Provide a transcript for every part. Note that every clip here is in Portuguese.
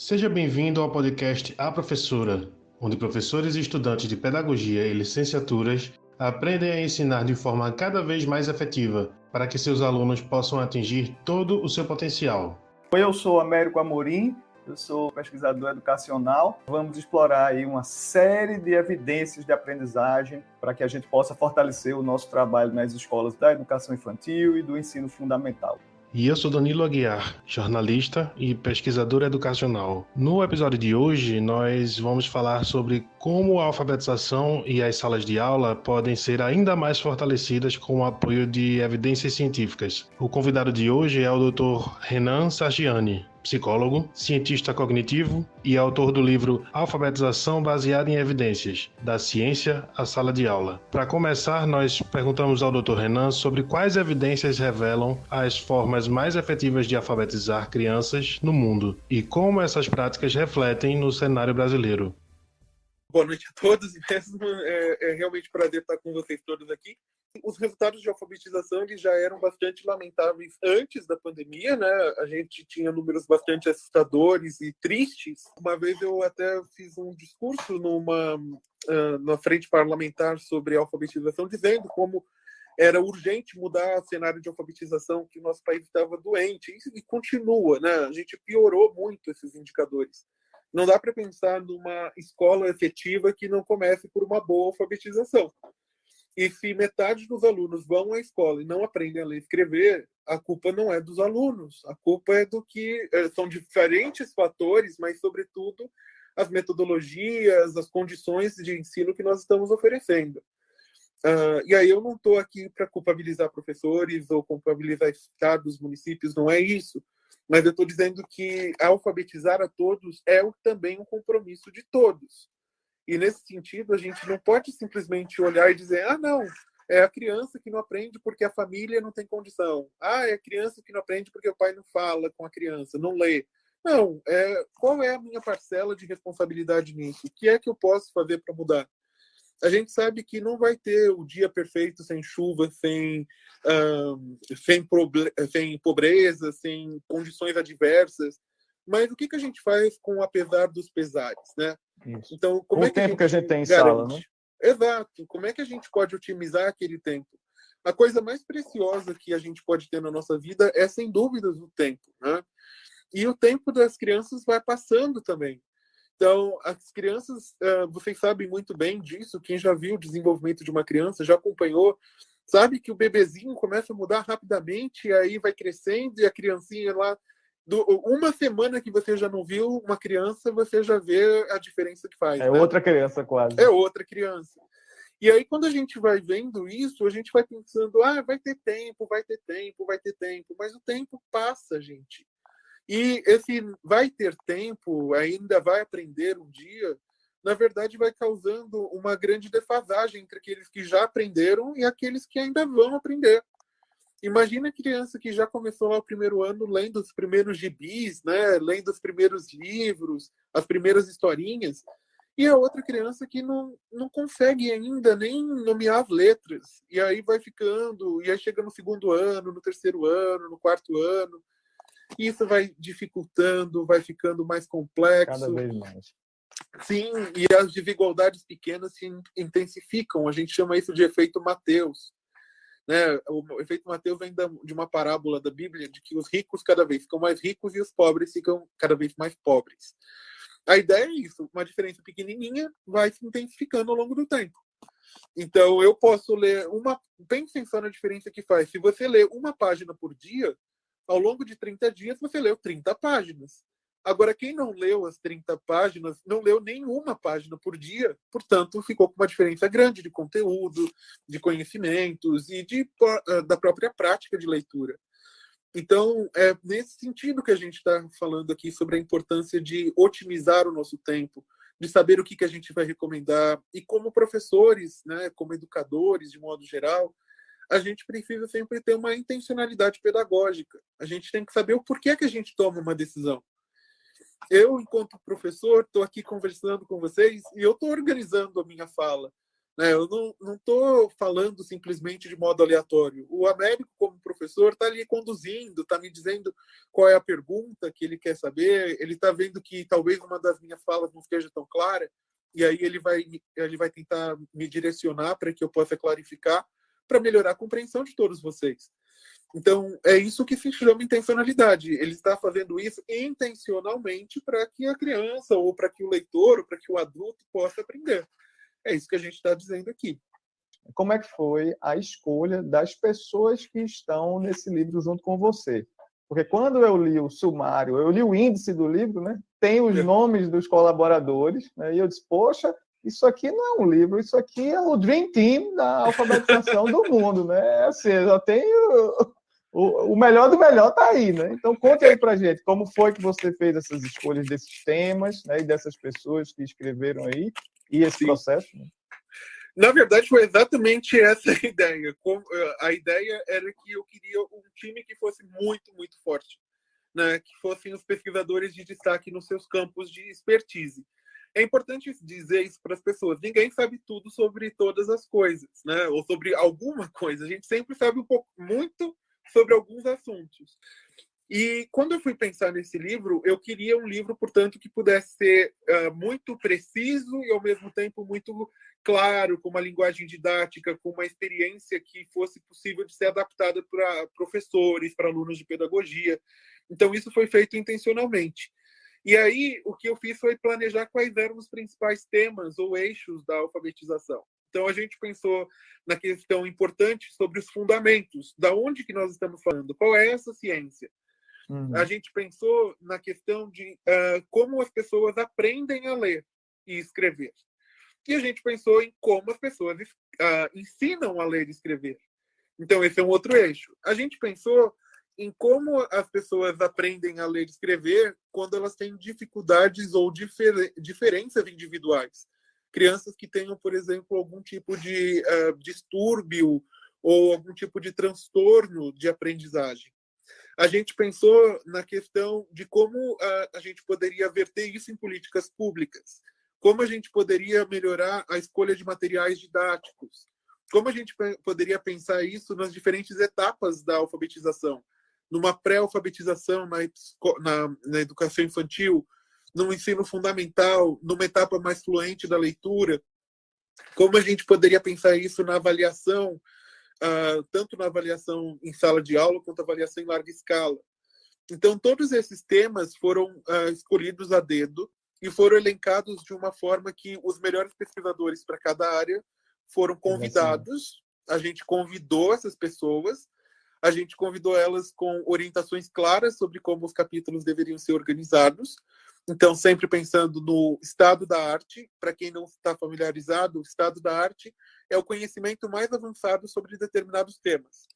Seja bem-vindo ao podcast A Professora, onde professores e estudantes de pedagogia e licenciaturas aprendem a ensinar de forma cada vez mais efetiva para que seus alunos possam atingir todo o seu potencial. Eu sou Américo Amorim, eu sou pesquisador educacional. Vamos explorar aí uma série de evidências de aprendizagem para que a gente possa fortalecer o nosso trabalho nas escolas da educação infantil e do ensino fundamental. E eu sou Danilo Aguiar, jornalista e pesquisador educacional. No episódio de hoje, nós vamos falar sobre como a alfabetização e as salas de aula podem ser ainda mais fortalecidas com o apoio de evidências científicas. O convidado de hoje é o Dr. Renan Sargiani, psicólogo, cientista cognitivo e autor do livro Alfabetização baseada em evidências, da ciência à sala de aula. Para começar, nós perguntamos ao Dr. Renan sobre quais evidências revelam as formas mais efetivas de alfabetizar crianças no mundo e como essas práticas refletem no cenário brasileiro. Boa noite a todos, mesmo é, é realmente prazer estar com vocês todos aqui os resultados de alfabetização eles já eram bastante lamentáveis antes da pandemia, né? A gente tinha números bastante assustadores e tristes. Uma vez eu até fiz um discurso numa uh, na frente parlamentar sobre alfabetização, dizendo como era urgente mudar o cenário de alfabetização, que o nosso país estava doente e, e continua, né? A gente piorou muito esses indicadores. Não dá para pensar numa escola efetiva que não comece por uma boa alfabetização. E se metade dos alunos vão à escola e não aprendem a ler e escrever, a culpa não é dos alunos, a culpa é do que eh, são diferentes fatores, mas sobretudo as metodologias, as condições de ensino que nós estamos oferecendo. Uh, e aí eu não estou aqui para culpabilizar professores ou culpabilizar estados, municípios, não é isso. Mas eu estou dizendo que alfabetizar a todos é também um compromisso de todos. E nesse sentido, a gente não pode simplesmente olhar e dizer: ah, não, é a criança que não aprende porque a família não tem condição. Ah, é a criança que não aprende porque o pai não fala com a criança, não lê. Não, é, qual é a minha parcela de responsabilidade nisso? O que é que eu posso fazer para mudar? A gente sabe que não vai ter o dia perfeito sem chuva, sem, um, sem, sem pobreza, sem condições adversas. Mas o que, que a gente faz com apesar dos pesares, né? Isso. Então, como com é que o tempo a que a gente tem em sala, né? Exato. Como é que a gente pode otimizar aquele tempo? A coisa mais preciosa que a gente pode ter na nossa vida é, sem dúvidas, o tempo, né? E o tempo das crianças vai passando também. Então, as crianças, vocês sabem muito bem disso, quem já viu o desenvolvimento de uma criança, já acompanhou, sabe que o bebezinho começa a mudar rapidamente, e aí vai crescendo, e a criancinha lá do, uma semana que você já não viu uma criança, você já vê a diferença que faz. É né? outra criança, quase. É outra criança. E aí, quando a gente vai vendo isso, a gente vai pensando: ah, vai ter tempo, vai ter tempo, vai ter tempo. Mas o tempo passa, gente. E esse vai ter tempo, ainda vai aprender um dia, na verdade, vai causando uma grande defasagem entre aqueles que já aprenderam e aqueles que ainda vão aprender. Imagina a criança que já começou lá o primeiro ano lendo os primeiros gibis, né? lendo os primeiros livros, as primeiras historinhas, e a outra criança que não, não consegue ainda nem nomear as letras. E aí vai ficando, e aí chega no segundo ano, no terceiro ano, no quarto ano. Isso vai dificultando, vai ficando mais complexo. Cada vez mais. Sim, e as desigualdades pequenas se intensificam. A gente chama isso de efeito Mateus. Né? O efeito Mateus vem de uma parábola da Bíblia de que os ricos cada vez ficam mais ricos e os pobres ficam cada vez mais pobres. A ideia é isso, uma diferença pequenininha vai se intensificando ao longo do tempo. Então, eu posso ler uma. Pensem só na diferença que faz. Se você lê uma página por dia, ao longo de 30 dias, você leu 30 páginas. Agora, quem não leu as 30 páginas, não leu nenhuma página por dia, portanto, ficou com uma diferença grande de conteúdo, de conhecimentos e de, ah, da própria prática de leitura. Então, é nesse sentido que a gente está falando aqui sobre a importância de otimizar o nosso tempo, de saber o que, que a gente vai recomendar. E como professores, né, como educadores, de modo geral, a gente precisa sempre ter uma intencionalidade pedagógica. A gente tem que saber o porquê que a gente toma uma decisão eu, enquanto professor, estou aqui conversando com vocês e eu estou organizando a minha fala. Né? Eu não estou falando simplesmente de modo aleatório. O Américo, como professor, está ali conduzindo, está me dizendo qual é a pergunta que ele quer saber, ele está vendo que talvez uma das minhas falas não esteja tão clara, e aí ele vai, ele vai tentar me direcionar para que eu possa clarificar, para melhorar a compreensão de todos vocês. Então, é isso que se chama intencionalidade. Ele está fazendo isso intencionalmente para que a criança, ou para que o leitor, ou para que o adulto possa aprender. É isso que a gente está dizendo aqui. Como é que foi a escolha das pessoas que estão nesse livro junto com você? Porque quando eu li o sumário, eu li o índice do livro, né? Tem os é. nomes dos colaboradores, né? E eu disse, poxa, isso aqui não é um livro, isso aqui é o Dream Team da alfabetização do mundo, né? Assim, eu tenho o, o melhor do melhor está aí, né? Então conte aí para gente como foi que você fez essas escolhas desses temas, né? E dessas pessoas que escreveram aí e esse Sim. processo. Né? Na verdade, foi exatamente essa a ideia. Eh, a ideia era que eu queria um time que fosse muito, muito forte, né? que fossem os pesquisadores de destaque nos seus campos de expertise. É importante dizer isso para as pessoas. Ninguém sabe tudo sobre todas as coisas, né? ou sobre alguma coisa. A gente sempre sabe um pouco, muito sobre alguns assuntos. E quando eu fui pensar nesse livro, eu queria um livro, portanto, que pudesse ser uh, muito preciso e, ao mesmo tempo, muito claro, com uma linguagem didática, com uma experiência que fosse possível de ser adaptada para professores, para alunos de pedagogia. Então, isso foi feito intencionalmente. E aí, o que eu fiz foi planejar quais eram os principais temas ou eixos da alfabetização. Então a gente pensou na questão importante sobre os fundamentos, da onde que nós estamos falando, qual é essa ciência. Uhum. A gente pensou na questão de uh, como as pessoas aprendem a ler e escrever. E a gente pensou em como as pessoas uh, ensinam a ler e escrever. Então esse é um outro eixo. A gente pensou em como as pessoas aprendem a ler e escrever quando elas têm dificuldades ou difer diferenças individuais. Crianças que tenham, por exemplo, algum tipo de uh, distúrbio ou algum tipo de transtorno de aprendizagem. A gente pensou na questão de como uh, a gente poderia verter isso em políticas públicas, como a gente poderia melhorar a escolha de materiais didáticos, como a gente poderia pensar isso nas diferentes etapas da alfabetização, numa pré-alfabetização na, na, na educação infantil, no ensino fundamental, numa etapa mais fluente da leitura, como a gente poderia pensar isso na avaliação, uh, tanto na avaliação em sala de aula quanto avaliação em larga escala. Então, todos esses temas foram uh, escolhidos a dedo e foram elencados de uma forma que os melhores pesquisadores para cada área foram convidados. A gente convidou essas pessoas, a gente convidou elas com orientações claras sobre como os capítulos deveriam ser organizados, então, sempre pensando no estado da arte, para quem não está familiarizado, o estado da arte é o conhecimento mais avançado sobre determinados temas.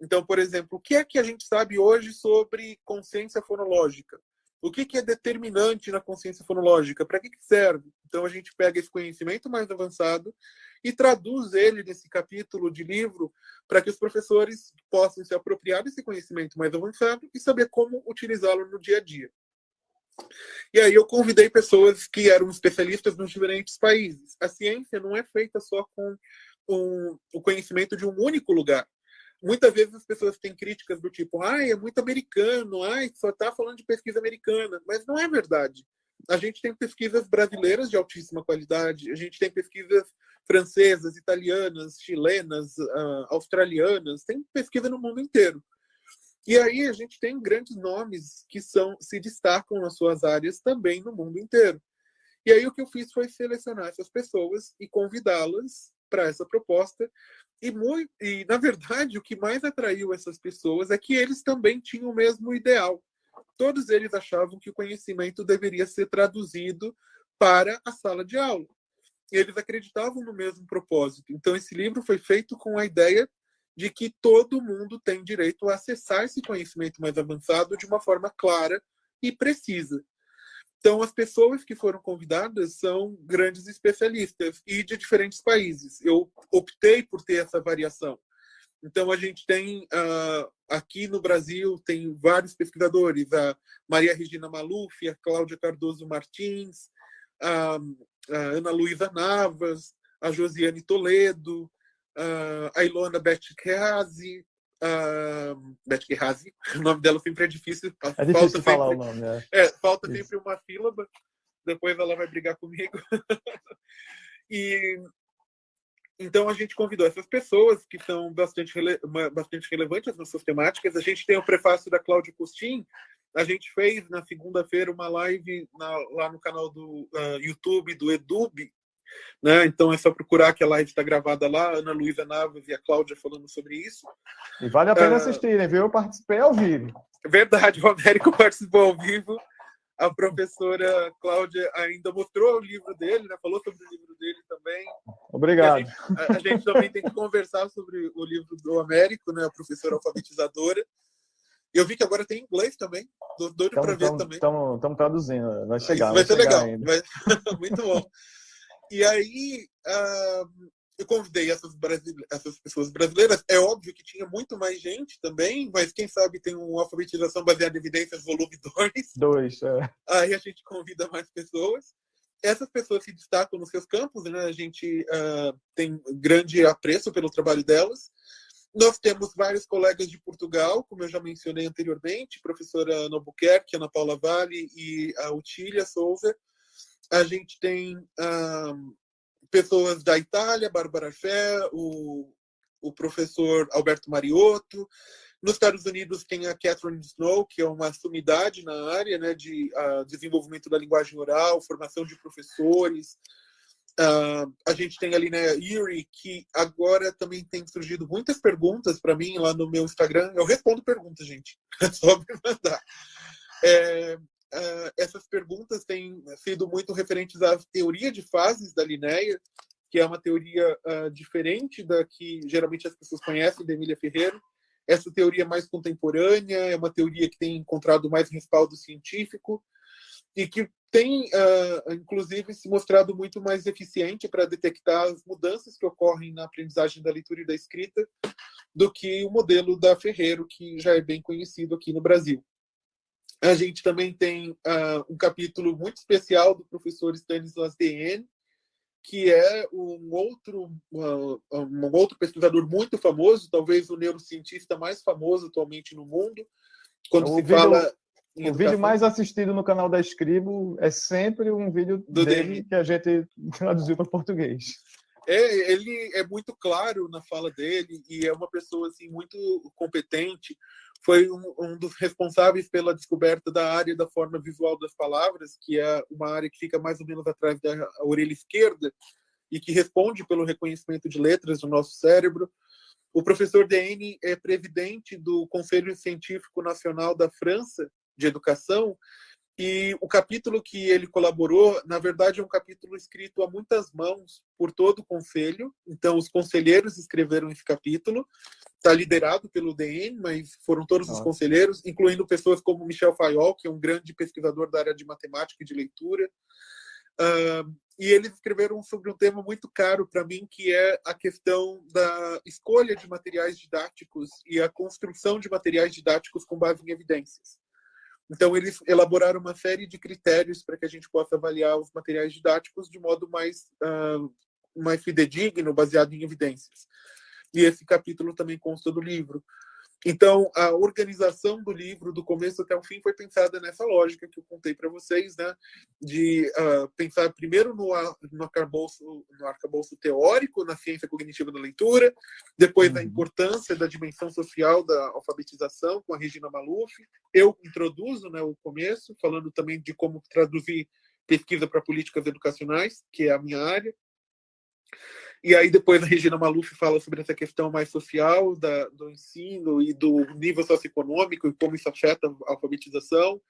Então, por exemplo, o que é que a gente sabe hoje sobre consciência fonológica? O que, é determinante na consciência fonológica? Para que, que serve? Então, a gente pega esse conhecimento mais avançado e traduz ele nesse capítulo de livro para que os professores possam se apropriar desse conhecimento mais avançado e saber como utilizá-lo no dia a dia. E aí eu convidei pessoas que eram especialistas nos diferentes países. A ciência não é feita só com um, o conhecimento de um único lugar. Muitas vezes as pessoas têm críticas do tipo, ai, é muito americano, ai, só está falando de pesquisa americana. Mas não é verdade. A gente tem pesquisas brasileiras de altíssima qualidade, a gente tem pesquisas francesas, italianas, chilenas, uh, australianas, tem pesquisa no mundo inteiro. E aí a gente tem grandes nomes que são se destacam nas suas áreas também no mundo inteiro. E aí o que eu fiz foi selecionar essas pessoas e convidá-las para essa proposta. E, e, na verdade, o que mais atraiu essas pessoas é que eles também tinham o mesmo ideal. Todos eles achavam que o conhecimento deveria ser traduzido para a sala de aula. E eles acreditavam no mesmo propósito. Então, esse livro foi feito com a ideia de que todo mundo tem direito a acessar esse conhecimento mais avançado de uma forma clara e precisa. Então, as pessoas que foram convidadas são grandes especialistas e de diferentes países. Eu optei por ter essa variação. Então, a gente tem uh, aqui no Brasil tem vários pesquisadores, a Maria Regina Maluf, a Cláudia Cardoso Martins, a, a Ana Luísa Navas, a Josiane Toledo, a Ilona Betchikazi, uh, Beth Guerrazi, o nome dela sempre é difícil. É difícil sempre, falar o nome, é. é falta Isso. sempre uma sílaba, depois ela vai brigar comigo. e então a gente convidou essas pessoas que são bastante, rele bastante relevantes nas suas temáticas. A gente tem o prefácio da Cláudia Costin. A gente fez na segunda-feira uma live na, lá no canal do uh, YouTube do Edub, né? Então é só procurar que a live está gravada lá, Ana Luísa Navas e a Cláudia falando sobre isso. E vale a pena uh, assistirem, viu? Eu participei ao vivo. Verdade, o Américo participou ao vivo. A professora Cláudia ainda mostrou o livro dele, né? falou sobre o livro dele também. Obrigado. A gente, a, a gente, também tem que conversar sobre o livro do Américo, né? a professora alfabetizadora. Eu vi que agora tem inglês também. Doido para ver também. Estamos traduzindo, vai chegar. Vai, vai ser legal. Vai... Muito bom. E aí uh, eu convidei essas, essas pessoas brasileiras. É óbvio que tinha muito mais gente também, mas quem sabe tem uma alfabetização baseada em evidências volume 2. Dois, é. Aí a gente convida mais pessoas. Essas pessoas se destacam nos seus campos, né? A gente uh, tem grande apreço pelo trabalho delas. Nós temos vários colegas de Portugal, como eu já mencionei anteriormente, professora Ana Albuquerque, Ana Paula Vale e a Utília Souza, a gente tem um, pessoas da Itália, Bárbara Fé, o, o professor Alberto Mariotto. Nos Estados Unidos tem a Catherine Snow, que é uma sumidade na área né, de uh, desenvolvimento da linguagem oral, formação de professores. Uh, a gente tem ali né, Erie, que agora também tem surgido muitas perguntas para mim lá no meu Instagram. Eu respondo perguntas, gente. É só me mandar. É, uh, essas perguntas têm sido muito referentes à teoria de fases da Linéia, que é uma teoria uh, diferente da que geralmente as pessoas conhecem da Emília Ferreira. Essa teoria é mais contemporânea, é uma teoria que tem encontrado mais respaldo científico e que tem, uh, inclusive, se mostrado muito mais eficiente para detectar as mudanças que ocorrem na aprendizagem da leitura e da escrita do que o modelo da Ferreiro, que já é bem conhecido aqui no Brasil. A gente também tem uh, um capítulo muito especial do professor Stanislas Dehaene, que é um outro, uh, um outro pesquisador muito famoso, talvez o neurocientista mais famoso atualmente no mundo. Quando o se vídeo, fala. O vídeo mais assistido no canal da Escribo é sempre um vídeo do dele que a gente traduziu para português. É, ele é muito claro na fala dele e é uma pessoa assim muito competente foi um, um, dos responsáveis pela descoberta da área da forma visual das palavras, que é uma área que fica mais ou menos atrás da orelha esquerda e que responde pelo reconhecimento de letras do nosso cérebro. O professor Dene é presidente do Conselho Científico Nacional da França de Educação e o capítulo que ele colaborou, na verdade, é um capítulo escrito a muitas mãos por todo o conselho. Então, os conselheiros escreveram esse capítulo. Está liderado pelo DN, mas foram todos Nossa. os conselheiros, incluindo pessoas como Michel Fayol, que é um grande pesquisador da área de matemática e de leitura. Uh, e eles escreveram sobre um tema muito caro para mim, que é a questão da escolha de materiais didáticos e a construção de materiais didáticos com base em evidências. Então, eles elaboraram uma série de critérios para que a gente possa avaliar os materiais didáticos de modo mais, uh, mais fidedigno, baseado em evidências. E esse capítulo também consta do livro. Então, a organização do livro, do começo até o fim, foi pensada nessa lógica que eu contei para vocês, né? De uh, pensar primeiro no, no, arcabouço, no arcabouço teórico, na ciência cognitiva da leitura, depois uhum. a importância da dimensão social da alfabetização, com a Regina Maluf. Eu introduzo né, o começo, falando também de como traduzir pesquisa para políticas educacionais, que é a minha área. E aí depois a Regina Maluf fala sobre essa questão mais social da, do ensino e do nível socioeconômico e como isso afeta a alfabetização.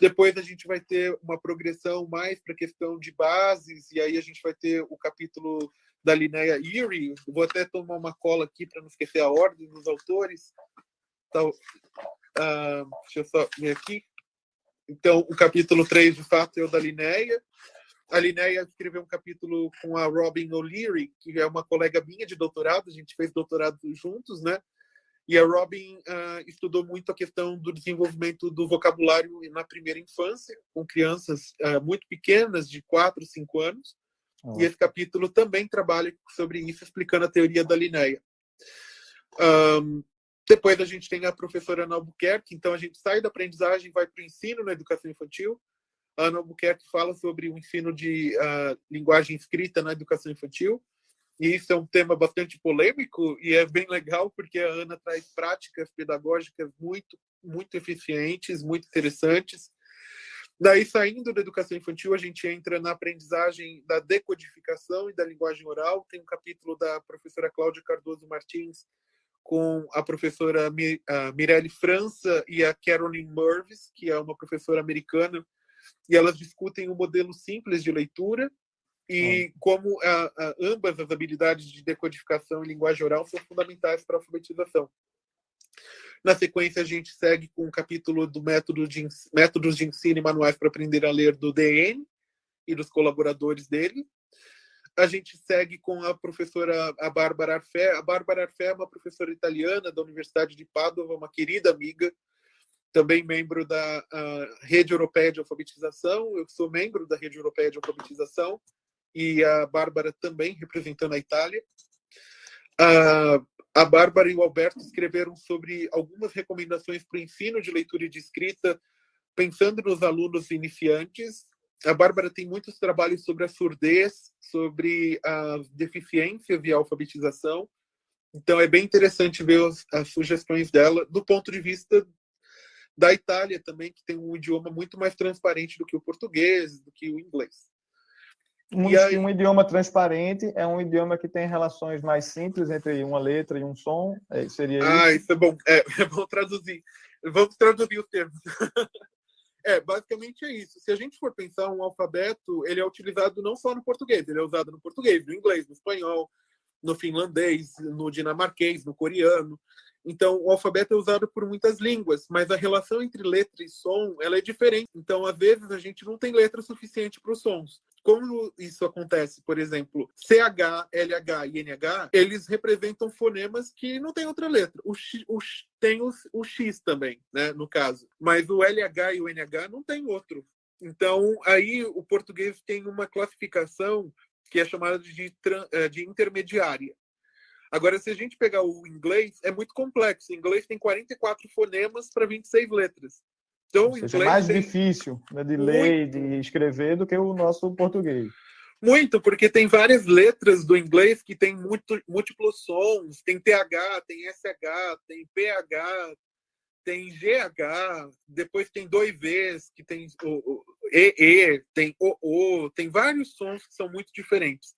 Depois a gente vai ter uma progressão mais para a questão de bases, e aí a gente vai ter o capítulo da Linnea Erie. Vou até tomar uma cola aqui para não esquecer a ordem dos autores. Então, uh, deixa eu só ver aqui. Então, o capítulo 3, de fato, é o da Linnea a Linéia escreveu um capítulo com a Robin O'Leary, que é uma colega minha de doutorado, a gente fez doutorado juntos, né? E a Robin uh, estudou muito a questão do desenvolvimento do vocabulário na primeira infância, com crianças uh, muito pequenas, de 4, 5 anos. E esse capítulo também trabalha sobre isso, explicando a teoria da Linéia. Um, depois a gente tem a professora Ana Albuquerque, então a gente sai da aprendizagem vai para o ensino na educação infantil. Ana Albuquerque fala sobre o ensino de uh, linguagem escrita na educação infantil. E isso é um tema bastante polêmico e é bem legal porque a Ana traz práticas pedagógicas muito, muito eficientes, muito interessantes. Daí, saindo da educação infantil, a gente entra na aprendizagem da decodificação e da linguagem oral. Tem um capítulo da professora Cláudia Cardoso Martins com a professora Mirelle França e a Caroline Mervis, que é uma professora americana, e elas discutem o um modelo simples de leitura e como a, a, ambas as habilidades de decodificação e linguagem oral são fundamentais para a alfabetização. Na sequência, a gente segue com um capítulo do método de, métodos de ensino e manuais para aprender a ler do DN e dos colaboradores dele. A gente segue com a professora a Bárbara Arfé. A Bárbara Arfé é uma professora italiana da Universidade de Padova, uma querida amiga, também membro da Rede Europeia de Alfabetização. Eu sou membro da Rede Europeia de Alfabetização e a Bárbara também representando a Itália. A, a Bárbara e o Alberto escreveram sobre algumas recomendações para o ensino de leitura e de escrita, pensando nos alunos iniciantes. A Bárbara tem muitos trabalhos sobre a surdez, sobre a deficiência via alfabetização. Então é bem interessante ver as, as sugestões dela do ponto de vista da Itália também, que tem um idioma muito mais transparente do que o português, do que o inglês. Um, aí... um, idioma transparente é um idioma que tem relações mais simples entre uma letra e um som. É, seria ah, isso? isso é bom. É, é bom traduzir. Vamos traduzir os termos. é, basicamente é isso. Se a gente for pensar um alfabeto, ele é utilizado não só no português, ele é usado no português, no inglês, no espanhol, no finlandês, no dinamarquês, no coreano. Então, o alfabeto é usado por muitas línguas, mas a relação entre letra e som ela é diferente. Então, às vezes, a gente não tem letra suficiente para os sons. Como isso acontece, por exemplo, CH, LH e NH, eles representam fonemas que não tem outra letra. O, X, o tem o, o X também, né, no caso. Mas o LH e o NH não tem outro. Então, aí o português tem uma classificação que é chamada de, eh, de intermediária. Agora, se a gente pegar o inglês, é muito complexo. O inglês tem 44 fonemas para 26 letras. Então, o inglês é mais difícil né, de muito... ler, de escrever do que o nosso português. Muito, porque tem várias letras do inglês que tem muito, múltiplos sons. Tem TH, tem SH, tem PH, tem GH, depois tem dois Vs, que tem o, o EE, tem OO, tem vários sons que são muito diferentes.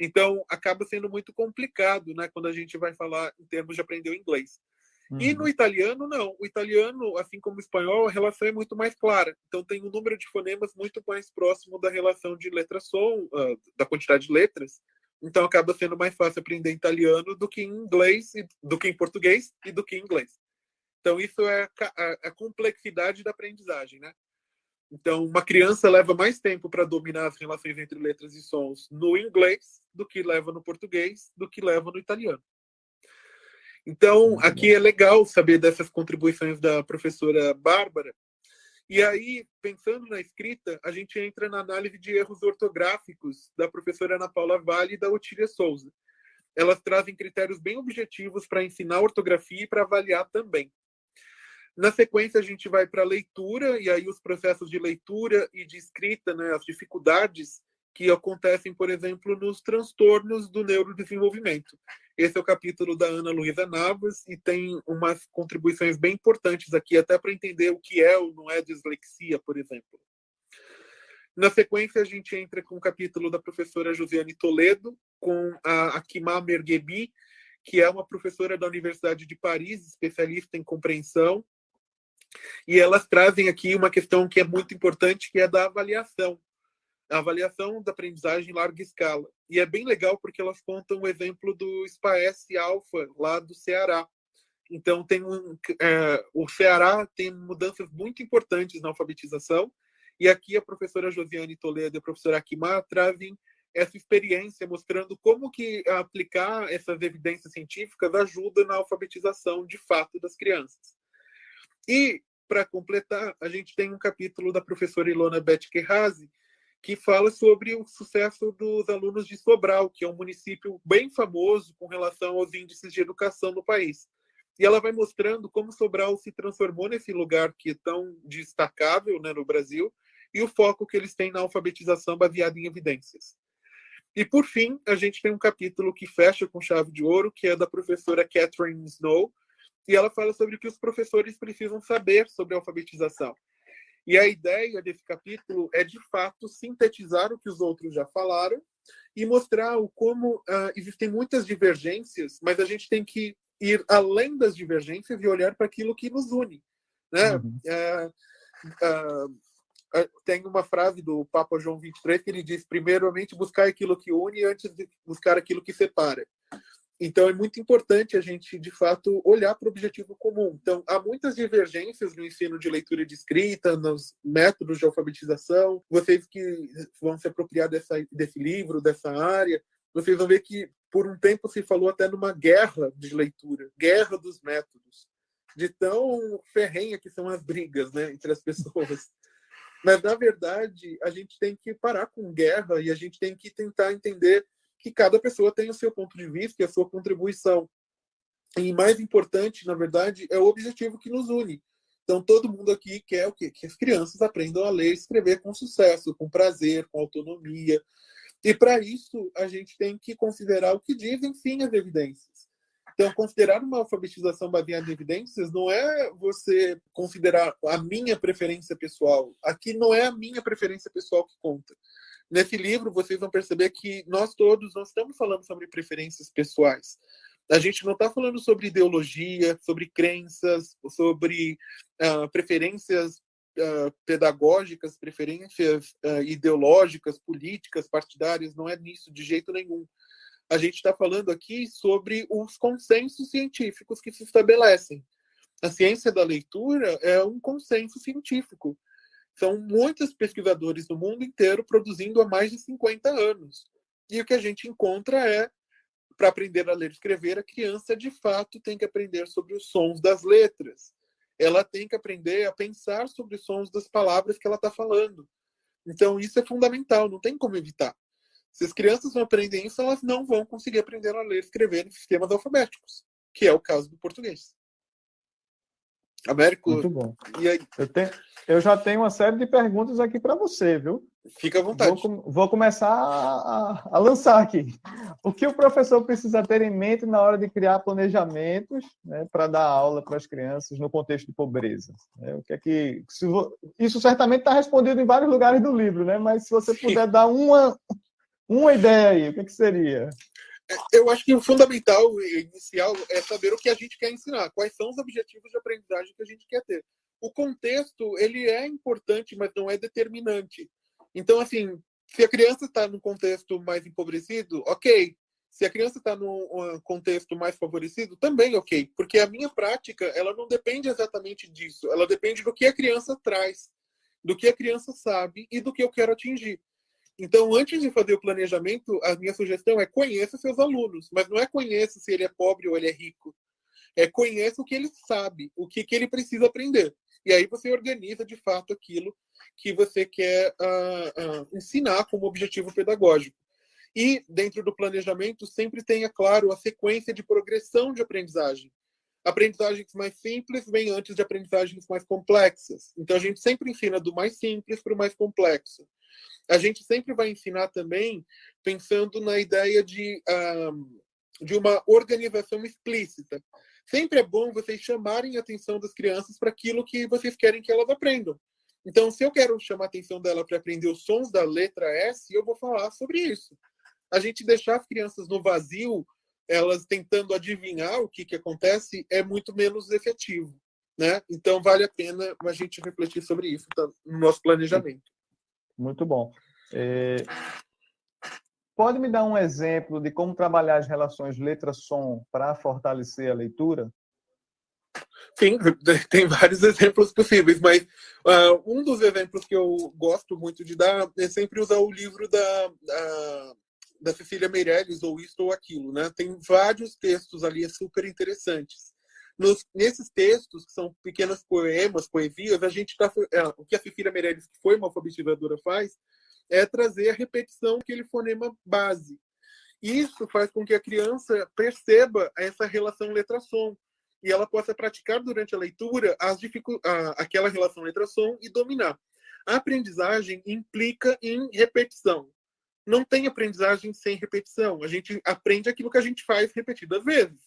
Então, acaba sendo muito complicado, né, quando a gente vai falar em termos de aprender o inglês. Uhum. E no italiano, não. O italiano, assim como o espanhol, a relação é muito mais clara. Então, tem um número de fonemas muito mais próximo da relação de letra-som, uh, da quantidade de letras. Então, acaba sendo mais fácil aprender italiano do que em inglês, do que em português e do que em inglês. Então, isso é a, a, a complexidade da aprendizagem, né? Então, uma criança leva mais tempo para dominar as relações entre letras e sons no inglês do que leva no português, do que leva no italiano. Então, aqui é legal saber dessas contribuições da professora Bárbara. E aí, pensando na escrita, a gente entra na análise de erros ortográficos da professora Ana Paula Vale e da Otília Souza. Elas trazem critérios bem objetivos para ensinar ortografia e para avaliar também. Na sequência, a gente vai para a leitura, e aí os processos de leitura e de escrita, né, as dificuldades que acontecem, por exemplo, nos transtornos do neurodesenvolvimento. Esse é o capítulo da Ana Luísa Navas e tem umas contribuições bem importantes aqui, até para entender o que é ou não é dislexia, por exemplo. Na sequência, a gente entra com o capítulo da professora Josiane Toledo, com a Akima Merguebi, que é uma professora da Universidade de Paris, especialista em compreensão, e elas trazem aqui uma questão que é muito importante, que é da avaliação. A avaliação da aprendizagem em larga escala. E é bem legal porque elas contam o exemplo do SPAES Alpha, lá do Ceará. Então, tem um, é, o Ceará tem mudanças muito importantes na alfabetização, e aqui a professora Josiane Toledo e a professora Akimar trazem essa experiência mostrando como que aplicar essas evidências científicas ajuda na alfabetização de fato das crianças. E, para completar, a gente tem um capítulo da professora Ilona Beth Kerrazi, que fala sobre o sucesso dos alunos de Sobral, que é um município bem famoso com relação aos índices de educação no país. E ela vai mostrando como Sobral se transformou nesse lugar que é tão destacável né, no Brasil e o foco que eles têm na alfabetização baseada em evidências. E, por fim, a gente tem um capítulo que fecha com chave de ouro, que é da professora Catherine Snow, e ela fala sobre o que os professores precisam saber sobre a alfabetização. E a ideia desse capítulo é, de fato, sintetizar o que os outros já falaram e mostrar o como uh, existem muitas divergências, mas a gente tem que ir além das divergências e olhar para aquilo que nos une. Né? Uhum. Uh, uh, tem uma frase do Papa João 23 que ele diz: primeiramente buscar aquilo que une antes de buscar aquilo que separa. Então é muito importante a gente, de fato, olhar para o objetivo comum. Então há muitas divergências no ensino de leitura e de escrita, nos métodos de alfabetização. Vocês que vão se apropriar dessa, desse livro, dessa área, vocês vão ver que por um tempo se falou até numa guerra de leitura, guerra dos métodos, de tão ferrenha que são as brigas, né, entre as pessoas. Mas, na verdade, a gente tem que parar com guerra e a gente tem que tentar entender que cada pessoa tem o seu ponto de vista e a sua contribuição. E mais importante, na verdade, é o objetivo que nos une. Então, todo mundo aqui quer o quê? Que as crianças aprendam a ler e escrever com sucesso, com prazer, com autonomia. E, para isso, a gente tem que considerar o que dizem, sim, as evidências. Então, considerar uma alfabetização baseada em evidências não é você considerar a minha preferência pessoal. Aqui não é a minha preferência pessoal que conta. Nesse livro, vocês vão perceber que nós todos não estamos falando sobre preferências pessoais. A gente não está falando sobre ideologia, sobre crenças, sobre uh, preferências uh, pedagógicas, preferências uh, ideológicas, políticas, partidárias. Não é nisso de jeito nenhum a gente está falando aqui sobre os consensos científicos que se estabelecem. A ciência da leitura é um consenso científico. São muitos pesquisadores do mundo inteiro produzindo há mais de 50 anos. E o que a gente encontra é, para aprender a ler e escrever, a criança de fato tem que aprender sobre os sons das letras. Ela tem que aprender a pensar sobre os sons das palavras que ela está falando. Então, isso é fundamental, não tem como evitar. Se as crianças não aprendem isso, elas não vão conseguir aprender a ler e escrever em sistemas alfabéticos, que é o caso do português. Américo. Muito bom. Eu, tenho, eu já tenho uma série de perguntas aqui para você, viu? Fica à vontade. Vou, vou começar a, a, lançar aqui. O que o professor precisa ter em mente na hora de criar planejamentos né, para dar aula para as crianças no contexto de pobreza? É, o que é que, se, isso certamente está respondido em vários lugares do livro, né? mas se você puder dar uma, uma ideia aí, o que, que seria? É, eu acho que o fundamental inicial é saber o que a gente quer ensinar, quais são os objetivos de aprendizagem que a gente quer ter. O contexto, ele é importante, mas não é determinante. Então, assim, se a criança está num contexto mais empobrecido, ok. Se a criança está num contexto mais favorecido, também ok. Porque a minha prática, ela não depende exatamente disso. Ela depende do que a criança traz, do que a criança sabe e do que eu quero atingir. Então, antes de fazer o planejamento, a minha sugestão é conheça seus alunos, mas não é conheça se ele é pobre ou ele é rico. É conheça o que ele sabe, o que, que ele precisa aprender. E aí você organiza de fato aquilo que você quer uh, uh, ensinar como objetivo pedagógico. E dentro do planejamento sempre tenha claro a sequência de progressão de aprendizagem. Aprendizagens mais simples vêm antes de aprendizagens mais complexas. Então a gente sempre ensina do mais simples para o mais complexo a gente sempre vai ensinar também pensando na ideia de, um, de uma organização explícita. Sempre é bom vocês chamarem a atenção das crianças para aquilo que vocês querem que elas aprendam. Então, se eu quero chamar a atenção dela para aprender os sons da letra S, eu vou falar sobre isso. A gente deixar as crianças no vazio, elas tentando adivinhar o que, que acontece, é muito menos efetivo. Né? Então, vale a pena a gente refletir sobre isso tá, no nosso planejamento. Muito bom. É... Pode me dar um exemplo de como trabalhar as relações letra-som para fortalecer a leitura? Sim, tem vários exemplos possíveis, mas uh, um dos exemplos que eu gosto muito de dar é sempre usar o livro da, da, da Cecília Meirelles, ou Isto ou Aquilo. Né? Tem vários textos ali super interessantes. Nos, nesses textos, que são pequenos poemas, poesias, a gente está. É, o que a Cecília Meirelles, que foi uma alfabetizadora, faz é trazer a repetição daquele fonema base. Isso faz com que a criança perceba essa relação letra-som e ela possa praticar durante a leitura as dificu a, aquela relação letra-som e dominar. A aprendizagem implica em repetição. Não tem aprendizagem sem repetição. A gente aprende aquilo que a gente faz repetidas vezes.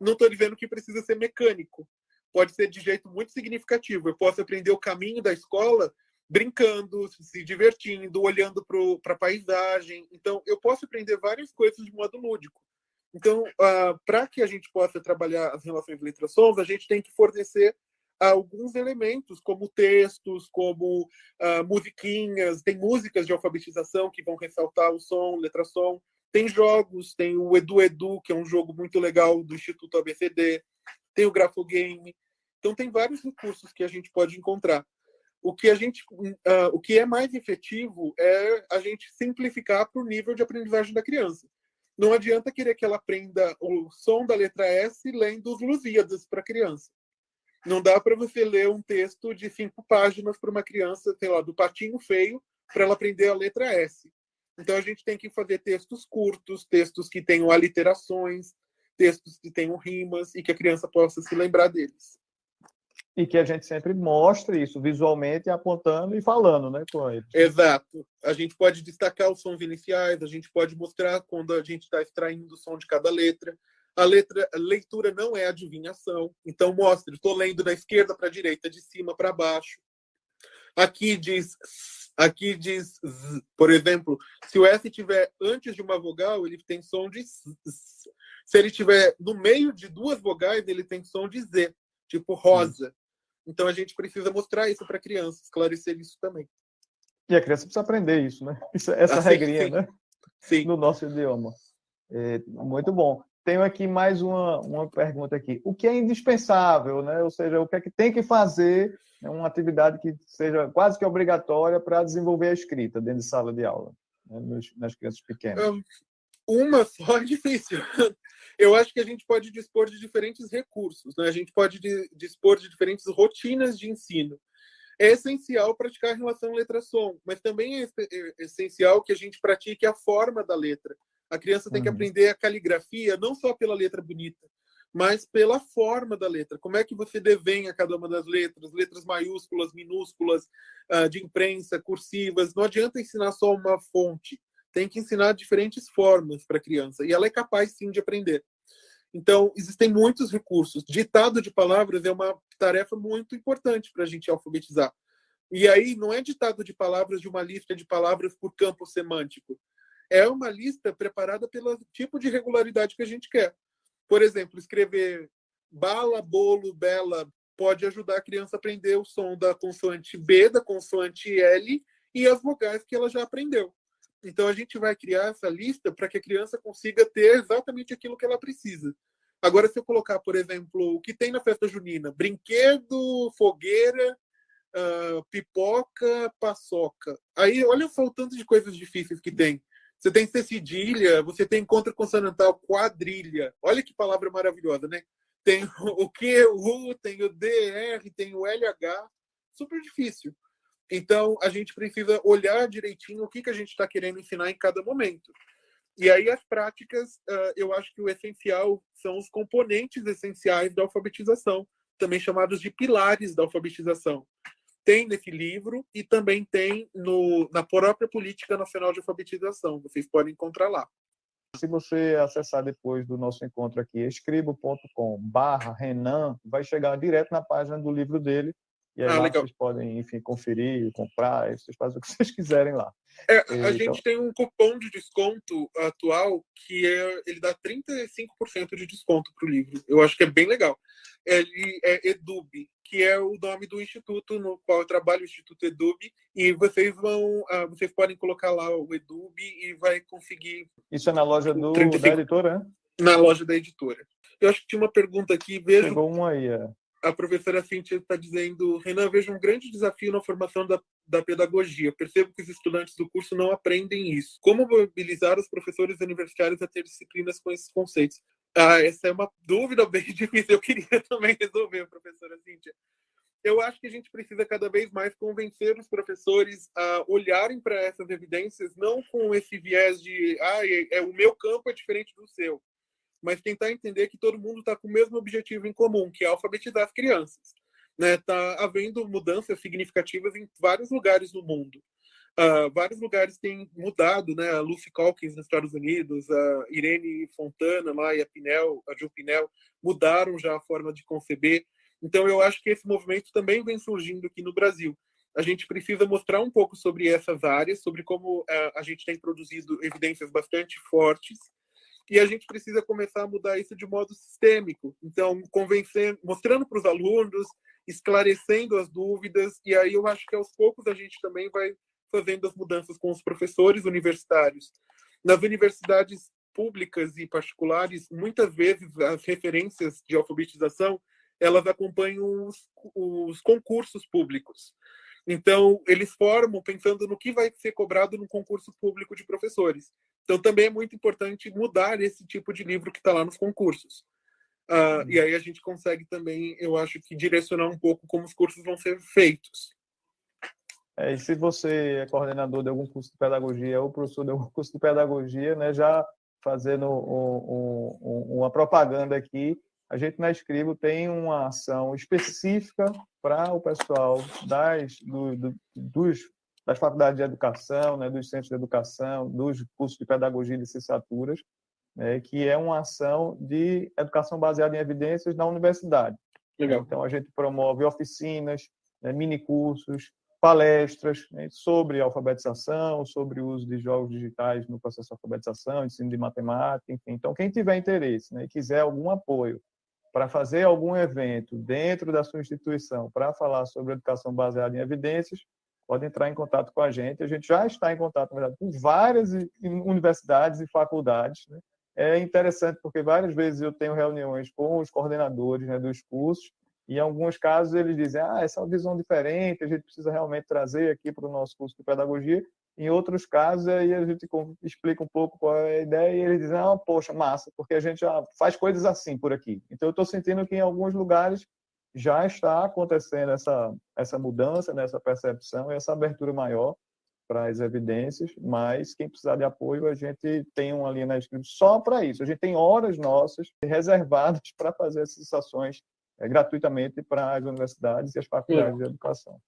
Não estou dizendo que precisa ser mecânico. Pode ser de jeito muito significativo. Eu posso aprender o caminho da escola brincando, se divertindo, olhando para a paisagem. Então, eu posso aprender várias coisas de modo lúdico. Então, uh, para que a gente possa trabalhar as relações letra-sons, a gente tem que fornecer alguns elementos, como textos, como uh, musiquinhas. Tem músicas de alfabetização que vão ressaltar o som, letra-som. Tem jogos, tem o Edu Edu, que é um jogo muito legal do Instituto ABCD. Tem o Grafogame. Então, tem vários recursos que a gente pode encontrar. O que a gente, uh, o que é mais efetivo é a gente simplificar para o nível de aprendizagem da criança. Não adianta querer que ela aprenda o som da letra S lendo os Lusíadas para a criança. Não dá para você ler um texto de cinco páginas para uma criança, sei lá, do patinho feio, para ela aprender a letra S. Então a gente tem que fazer textos curtos, textos que tenham aliterações, textos que tenham rimas e que a criança possa se lembrar deles. E que a gente sempre mostre isso visualmente, apontando e falando, né, com ele. Exato. A gente pode destacar os sons iniciais, a gente pode mostrar quando a gente está extraindo o som de cada letra. A letra, a leitura não é adivinhação. Então mostre, estou lendo da esquerda para a direita, de cima para baixo. Aqui diz, aqui diz, z, por exemplo, se o S estiver antes de uma vogal, ele tem som de z. Se ele estiver no meio de duas vogais, ele tem som de Z, tipo rosa. Então a gente precisa mostrar isso para a criança, esclarecer isso também. E a criança precisa aprender isso, né? essa assim, regrinha, sim. né? Sim. No nosso idioma. É, muito bom. Tenho aqui mais uma, uma pergunta aqui. O que é indispensável, né? Ou seja, o que é que tem que fazer é uma atividade que seja quase que obrigatória para desenvolver a escrita dentro de sala de aula, né? nas crianças pequenas? Uma só é difícil eu acho que a gente pode dispor de diferentes recursos, né? a gente pode dispor de diferentes rotinas de ensino. É essencial praticar a relação letra-som, mas também é, é essencial que a gente pratique a forma da letra. A criança tem que uhum. aprender a caligrafia não só pela letra bonita, mas pela forma da letra. Como é que você desenha cada uma das letras, letras maiúsculas, minúsculas, ah, de imprensa, cursivas. Não adianta ensinar só uma fonte tem que ensinar diferentes formas para a criança e ela é capaz sim de aprender. Então, existem muitos recursos. Ditado de palavras é uma tarefa muito importante para a gente alfabetizar. E aí, não é ditado de palavras de uma lista de palavras por campo semântico. É uma lista preparada pelo tipo de regularidade que a gente quer. Por exemplo, escrever bala, bolo, bela pode ajudar a criança a aprender o som da consoante B, da consoante L e as vogais que ela já aprendeu. Então a gente vai criar essa lista para que a criança consiga ter exatamente aquilo que ela precisa. Agora, se eu colocar, por exemplo, o que tem na festa junina: brinquedo, fogueira, uh, pipoca, paçoca. Aí, olha só o tanto de coisas difíceis que tem. Você tem cedilha, você tem contra consonantal, quadrilha. Olha que palavra maravilhosa, né? Tem o Q, o U, tem o DR, tem o LH. Super difícil. Então, a gente precisa olhar direitinho o que, que a gente está querendo ensinar em cada momento. E aí, as práticas, uh, eu acho que o essencial são os componentes essenciais da alfabetização, também chamados de pilares da alfabetização. Tem nesse livro e também tem no, na própria Política Nacional de Alfabetização. Vocês podem encontrar lá. Se você acessar depois do nosso encontro aqui, escribo.com barra Renan, vai chegar direto na página do livro dele, e aí ah, lá vocês podem, enfim, conferir, comprar, vocês fazem o que vocês quiserem lá. É, a então... gente tem um cupom de desconto atual que é, ele dá 35% de desconto para o livro. Eu acho que é bem legal. Ele é Edub, que é o nome do instituto no qual eu trabalho, o Instituto Edub, e vocês vão, uh, vocês podem colocar lá o Edub e vai conseguir. Isso é na loja do, 35... da editora? Né? Na loja da editora. Eu acho que tinha uma pergunta aqui, vejo. Chegou uma aí, é a professora Cíntia está dizendo: Renan, vejo um grande desafio na formação da, da pedagogia. Percebo que os estudantes do curso não aprendem isso. Como mobilizar os professores universitários a ter disciplinas com esses conceitos? Ah, essa é uma dúvida bem difícil. Eu queria também resolver, professora Cíntia. eu acho que a gente precisa cada vez mais convencer os professores a olharem para essas evidências não com esse viés de ah, é, é, o meu campo é diferente do seu, mas tentar entender que todo mundo está com o mesmo objetivo em comum, que é alfabetizar as crianças. Né? Tá havendo mudanças significativas em vários lugares do mundo. Uh, vários lugares têm mudado, né? A Lucy Calkins nos Estados Unidos, a Irene Fontana lá e a Pinel, a Jill Pinel, mudaram já a forma de conceber. Então, eu acho que esse movimento também vem surgindo aqui no Brasil. A gente precisa mostrar um pouco sobre essas áreas, sobre como uh, a gente tem produzido evidências bastante fortes, e a gente precisa começar a mudar isso de modo sistêmico. Então, convencendo, mostrando para os alunos, esclarecendo as dúvidas, e aí eu acho que aos poucos a gente também vai fazendo as mudanças com os professores universitários. Nas universidades públicas e particulares, muitas vezes as referências de alfabetização elas acompanham os, os concursos públicos. Então, eles formam pensando no que vai ser cobrado no concurso público de professores. Então, também é muito importante mudar esse tipo de livro que está lá nos concursos. Uh, e aí a gente consegue também, eu acho que, direcionar um pouco como os cursos vão ser feitos. É, e se você é coordenador de algum curso de pedagogia ou professor de algum curso de pedagogia, né, já fazendo um, um, uma propaganda aqui, a gente na Escribo tem uma ação específica para o pessoal das, do, do, dos, das faculdades de educação, né, dos centros de educação, dos cursos de pedagogia e licenciaturas, né, que é uma ação de educação baseada em evidências na universidade. Legal. Então, a gente promove oficinas, né, mini cursos, palestras né, sobre alfabetização, sobre o uso de jogos digitais no processo de alfabetização, ensino de matemática, enfim. Então, quem tiver interesse né, e quiser algum apoio para fazer algum evento dentro da sua instituição para falar sobre educação baseada em evidências, pode entrar em contato com a gente. A gente já está em contato, na verdade, com várias universidades e faculdades. Né? É interessante porque várias vezes eu tenho reuniões com os coordenadores né, dos cursos e em alguns casos eles dizem, ah, essa é uma visão diferente, a gente precisa realmente trazer aqui para o nosso curso de pedagogia. Em outros casos, aí a gente explica um pouco qual é a ideia e eles dizem, ah, poxa, massa, porque a gente já faz coisas assim por aqui. Então, eu estou sentindo que em alguns lugares já está acontecendo essa, essa mudança, né, essa percepção e essa abertura maior para as evidências, mas quem precisar de apoio, a gente tem uma linha na escrita só para isso. A gente tem horas nossas reservadas para fazer essas ações é, gratuitamente para as universidades e as faculdades de educação.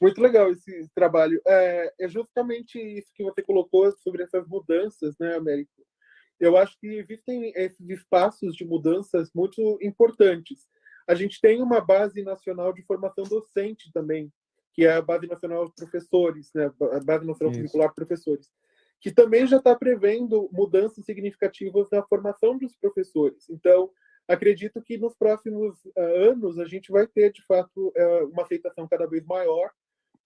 Muito legal esse trabalho. É, é, justamente isso que você colocou sobre essas mudanças, né, Américo? Eu acho que existem esses espaços de mudanças muito importantes. A gente tem uma base nacional de formação docente também, que é a Base Nacional de Professores, né, a Base Nacional isso. Curricular de Professores, que também já está prevendo mudanças significativas na formação dos professores. Então, acredito que nos próximos uh, anos a gente vai ter, de fato, uh, uma aceitação cada vez maior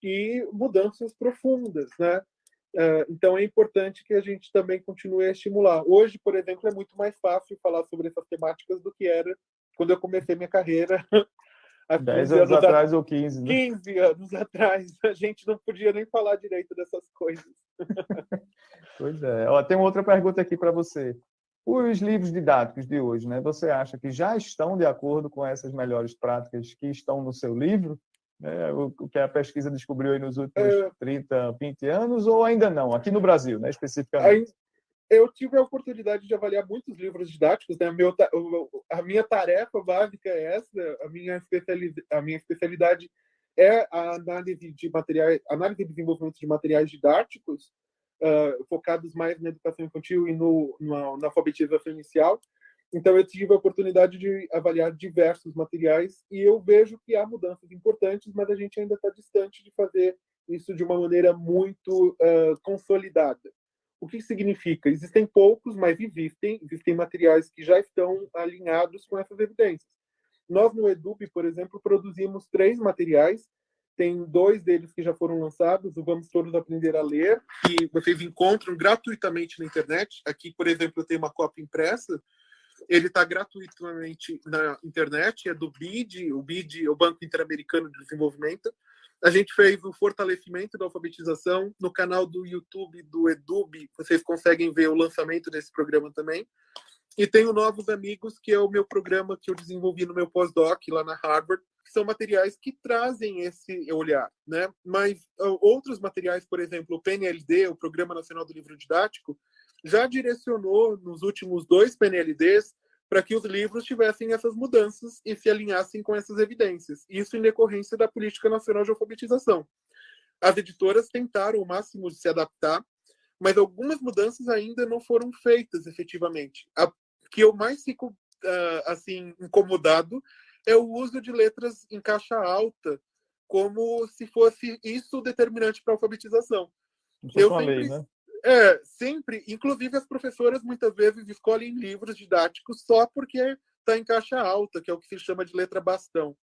e mudanças profundas, né? Uh, então é importante que a gente também continue a estimular. Hoje, por exemplo, é muito mais fácil falar sobre essas temáticas do que era quando eu comecei minha carreira. Há 10 anos, anos atrás ou 15, né? 15 anos atrás. A gente não podia nem falar direito dessas coisas. pois é. Ó, tem outra pergunta aqui para você. Os livros didáticos de hoje, né? Você acha que já estão de acordo com essas melhores práticas que estão no seu livro? É, o, que a pesquisa descobriu aí nos últimos é... 30, 20 anos, ou ainda não? Aqui no Brasil, né, especificamente? Eu tive a oportunidade de avaliar muitos livros didáticos. Né? Meu, a minha tarefa básica é essa. A minha, especialidade, a minha especialidade é a análise de materiais, análise e desenvolvimento de materiais didáticos uh, focados mais na educação infantil e no, na, na alfabetização inicial. Então, eu tive a oportunidade de avaliar diversos materiais e eu vejo que há mudanças importantes, mas a gente ainda está distante de fazer isso de uma maneira muito uh, consolidada. O que significa? Existem poucos, mas existem, existem materiais que já estão alinhados com essas evidências. Nós, no Edup, por exemplo, produzimos três materiais tem dois deles que já foram lançados, o Vamos Todos Aprender a Ler, que vocês encontram gratuitamente na internet. Aqui, por exemplo, eu tenho uma cópia impressa. Ele está gratuitamente na internet, é do BID, o BID é o Banco Interamericano de Desenvolvimento. A gente fez o fortalecimento da alfabetização no canal do YouTube do Edub. Vocês conseguem ver o lançamento desse programa também. E tenho Novos Amigos, que é o meu programa que eu desenvolvi no meu pós-doc lá na Harvard, que são materiais que trazem esse olhar, né? Mas outros materiais, por exemplo, o PNLD, o Programa Nacional do Livro Didático, já direcionou nos últimos dois PNLDs para que os livros tivessem essas mudanças e se alinhassem com essas evidências. Isso em decorrência da Política Nacional de Alfabetização. As editoras tentaram o máximo de se adaptar, mas algumas mudanças ainda não foram feitas efetivamente. A que eu mais fico uh, assim incomodado é o uso de letras em caixa alta, como se fosse isso determinante para a alfabetização. Eu sempre, lei, né? É, sempre, inclusive as professoras muitas vezes escolhem livros didáticos só porque está em caixa alta, que é o que se chama de letra bastão.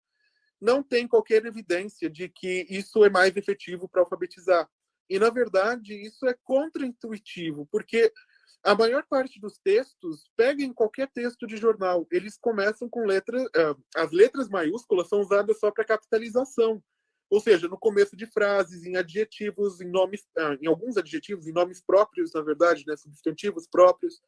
Não tem qualquer evidência de que isso é mais efetivo para alfabetizar. E, na verdade, isso é contraintuitivo, porque a maior parte dos textos, peguem qualquer texto de jornal, eles começam com letras. Uh, as letras maiúsculas são usadas só para capitalização. Ou seja, no começo de frases, em adjetivos, em nomes, uh, em alguns adjetivos, em nomes próprios, na verdade, né, substantivos próprios.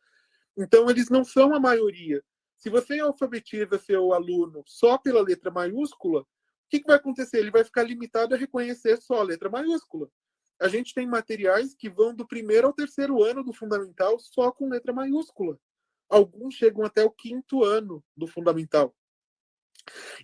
Então, eles não são a maioria. Se você alfabetiza seu aluno só pela letra maiúscula, o que, que vai acontecer? Ele vai ficar limitado a reconhecer só a letra maiúscula a gente tem materiais que vão do primeiro ao terceiro ano do fundamental só com letra maiúscula. Alguns chegam até o quinto ano do fundamental.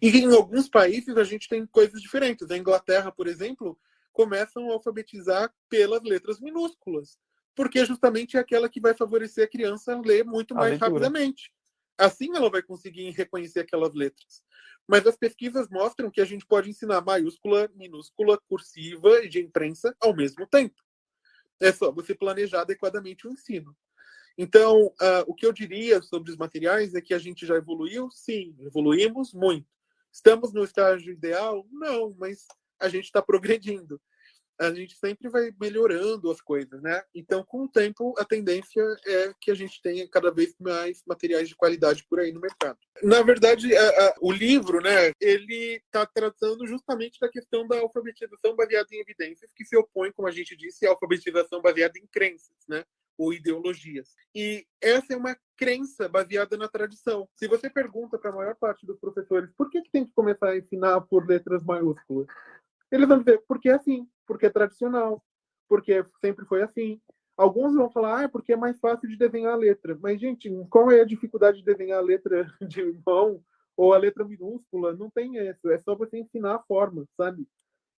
E em alguns países a gente tem coisas diferentes. A Inglaterra, por exemplo, começam a alfabetizar pelas letras minúsculas, porque justamente é aquela que vai favorecer a criança a ler muito mais rapidamente. Assim ela vai conseguir reconhecer aquelas letras. Mas as pesquisas mostram que a gente pode ensinar maiúscula, minúscula, cursiva e de imprensa ao mesmo tempo. É só você planejar adequadamente o ensino. Então, uh, o que eu diria sobre os materiais é que a gente já evoluiu? Sim, evoluímos muito. Estamos no estágio ideal? Não, mas a gente está progredindo a gente sempre vai melhorando as coisas, né? Então, com o tempo, a tendência é que a gente tenha cada vez mais materiais de qualidade por aí no mercado. Na verdade, a, a, o livro, né, ele está tratando justamente da questão da alfabetização baseada em evidências, que se opõe, como a gente disse, à alfabetização baseada em crenças, né? Ou ideologias. E essa é uma crença baseada na tradição. Se você pergunta para a maior parte dos professores por que, que tem que começar a ensinar por letras maiúsculas, eles vão dizer, porque é assim, porque é tradicional, porque sempre foi assim. Alguns vão falar, ah, é porque é mais fácil de desenhar a letra. Mas, gente, qual é a dificuldade de desenhar a letra de mão ou a letra minúscula? Não tem isso. É só você ensinar a forma, sabe?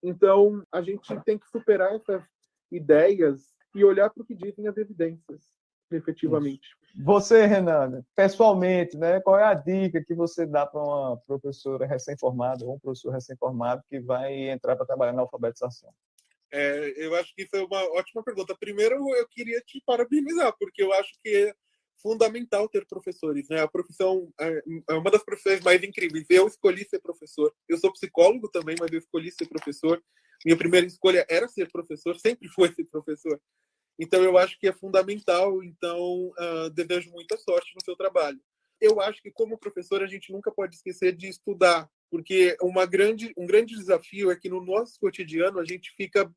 Então, a gente tem que superar essas ideias e olhar para o que dizem as evidências, efetivamente. Você, Renata, pessoalmente, né, qual é a dica que você dá para uma professora recém-formada ou um professor recém-formado que vai entrar para trabalhar na alfabetização? É, eu acho que isso é uma ótima pergunta. Primeiro, eu queria te parabenizar, porque eu acho que fundamental ter professores. Né? A profissão é, é uma das profissões mais incríveis. Eu escolhi ser professor. Eu sou psicólogo também, mas eu escolhi ser professor. Minha primeira escolha era ser professor, sempre foi ser professor. Então, eu acho que é fundamental. Então, uh, desejo muita sorte no seu trabalho. Eu acho que, como professor, a gente nunca pode esquecer de estudar, porque uma grande, um grande desafio é que no nosso cotidiano a gente fica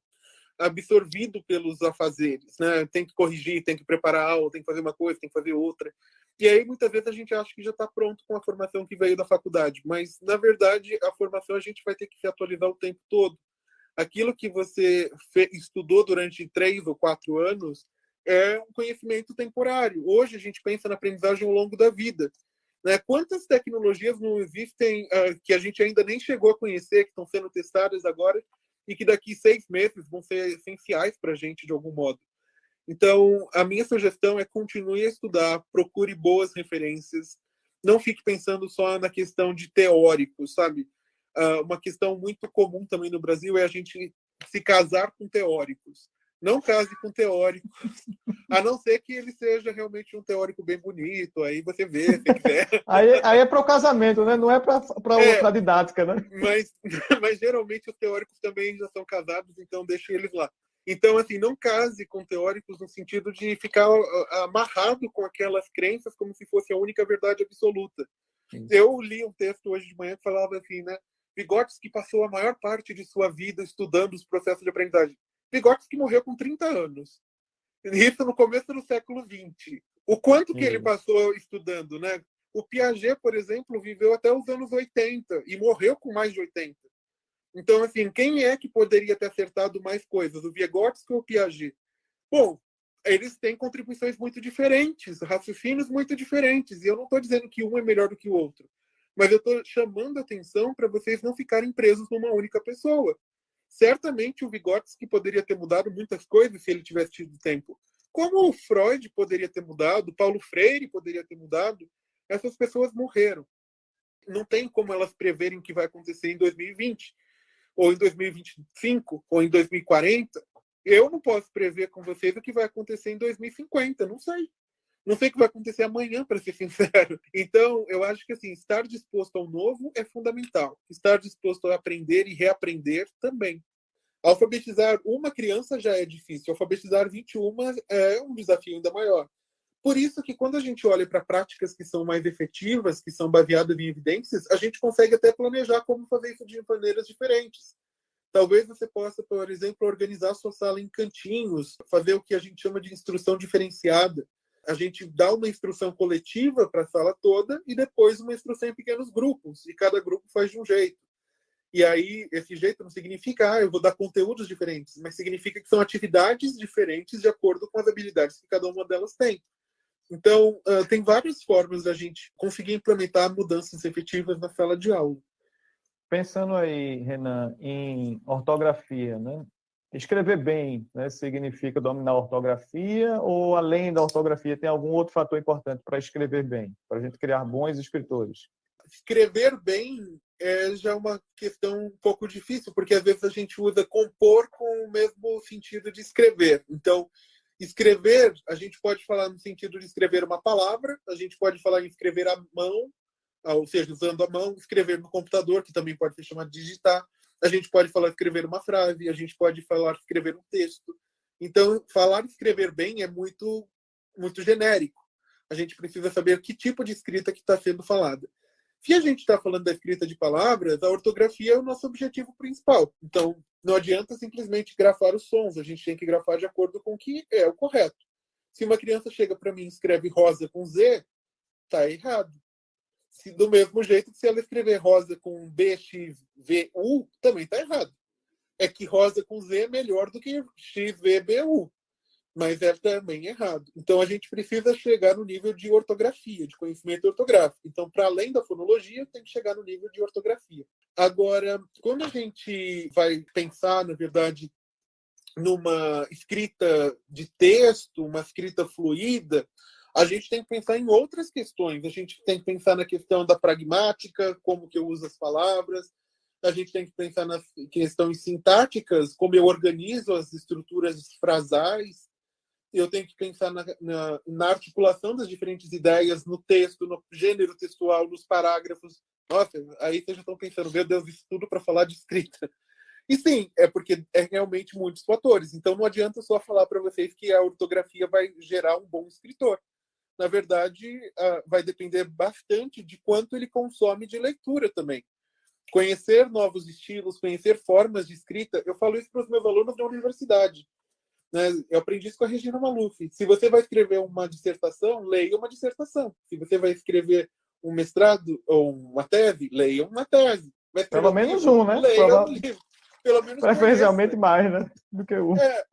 absorvido pelos afazeres, né? Tem que corrigir, tem que preparar aula, tem que fazer uma coisa, tem que fazer outra. E aí muitas vezes a gente acha que já está pronto com a formação que veio da faculdade, mas na verdade a formação a gente vai ter que se atualizar o tempo todo aquilo que você estudou durante três ou quatro anos é um conhecimento temporário. Hoje a gente pensa na aprendizagem ao longo da vida. Né? Quantas tecnologias não existem uh, que a gente ainda nem chegou a conhecer, que estão sendo testadas agora e que daqui seis meses vão ser essenciais para a gente de algum modo? Então, a minha sugestão é continue a estudar, procure boas referências, não fique pensando só na questão de teórico, sabe? uh, uma questão muito comum também no Brasil é a gente se casar com teóricos. Não case com teóricos, a não ser que ele seja realmente um teórico bem bonito, aí você vê, se quiser. aí, aí é para o casamento, né? não é para é, a didática. Né? Mas, mas geralmente os teóricos também já são casados, então deixe eles lá. Então, assim, não case com teóricos no sentido de ficar amarrado com aquelas crenças como se fosse a única verdade absoluta. Sim. Eu li um texto hoje de manhã que falava assim, né? Vygotsky passou a maior parte de sua vida estudando os processos de aprendizagem. Vygotsky morreu com 30 anos. Isso no começo do século XX. O quanto que ele passou estudando, né? O Piaget, por exemplo, viveu até os anos 80 e morreu com mais de 80. Então, assim, quem é que poderia ter acertado mais coisas, o Vygotsky ou o Piaget? Bom, eles têm contribuições muito diferentes, raciocínios muito diferentes, e eu não estou dizendo que um é melhor do que o outro, mas eu estou chamando a atenção para vocês não ficarem presos numa única pessoa. Certamente o Vygotsky poderia ter mudado muitas coisas se ele tivesse tido tempo. Como o Freud poderia ter mudado, Paulo Freire poderia ter mudado, essas pessoas morreram. Não tem como elas preverem o que vai acontecer em 2020, ou em 2025, ou em 2040. Eu não posso prever com vocês o que vai acontecer em 2050, não sei. Não sei o que vai acontecer amanhã, para ser sincero. Então, eu acho que assim, estar disposto ao novo é fundamental. Estar disposto a aprender e reaprender também. Alfabetizar uma criança já é difícil, alfabetizar 21 é um desafio ainda maior. Por isso que quando a gente olha para práticas que são mais efetivas, que são baseadas em evidências, a gente consegue até planejar como fazer isso de maneiras diferentes. Talvez você possa, por exemplo, organizar sua sala em cantinhos, fazer o que a gente chama de instrução diferenciada. A gente dá uma instrução coletiva para a sala toda e depois uma instrução em pequenos grupos, e cada grupo faz de um jeito. E aí, esse jeito não significa, ah, eu vou dar conteúdos diferentes, mas significa que são atividades diferentes de acordo com as habilidades que cada uma delas tem. Então, uh, tem várias formas da gente conseguir implementar mudanças efetivas na sala de aula. Pensando aí, Renan, em ortografia, né? Escrever bem né, significa dominar a ortografia ou, além da ortografia, tem algum outro fator importante para escrever bem, para a gente criar bons escritores? Escrever bem é já uma questão um pouco difícil, porque às vezes a gente usa compor com o mesmo sentido de escrever. Então, Escrever, a gente pode falar no sentido de escrever uma palavra, a gente pode falar em escrever à mão, ou seja, usando a mão, escrever no computador, que também pode ser chamado de digitar. A gente pode falar escrever uma frase, a gente pode falar escrever um texto. Então, falar escrever bem é muito, muito genérico. A gente precisa saber que tipo de escrita que está sendo falada. Se a gente está falando da escrita de palavras, a ortografia é o nosso objetivo principal. Então, não adianta simplesmente grafar os sons, a gente tem que grafar de acordo com o que é o correto. Se uma criança chega para mim e escreve rosa com Z, tá errado. Se, do mesmo jeito que se ela escrever rosa com BXVU, também tá errado. É que rosa com Z é melhor do que XVBU mas é também errado. Então a gente precisa chegar no nível de ortografia, de conhecimento ortográfico. Então, para além da fonologia, tem que chegar no nível de ortografia. Agora, quando a gente vai pensar, na verdade, numa escrita de texto, uma escrita fluida, a gente tem que pensar em outras questões. A gente tem que pensar na questão da pragmática, como que eu uso as palavras. A gente tem que pensar nas questões sintáticas, como eu organizo as estruturas frasais eu tenho que pensar na, na, na, articulação das diferentes ideias no texto, no gênero textual, nos parágrafos. Nossa, aí vocês já estão pensando, meu Deus, isso tudo para falar de escrita. E sim, é porque é realmente muitos fatores. Então não adianta só falar para vocês que a ortografia vai gerar um bom escritor. Na verdade, vai depender bastante de quanto ele consome de leitura também. Conhecer novos estilos, conhecer formas de escrita. Eu falo isso para os meus alunos da universidade né? Eu aprendi isso com a Regina Maluf. Se você vai escrever uma dissertação, leia uma dissertação. Se você vai escrever um mestrado ou uma tese, leia uma tese. Pelo menos um, né? Leia Prova... um livro. Pelo menos Preferencialmente mais, né? Do que um. É,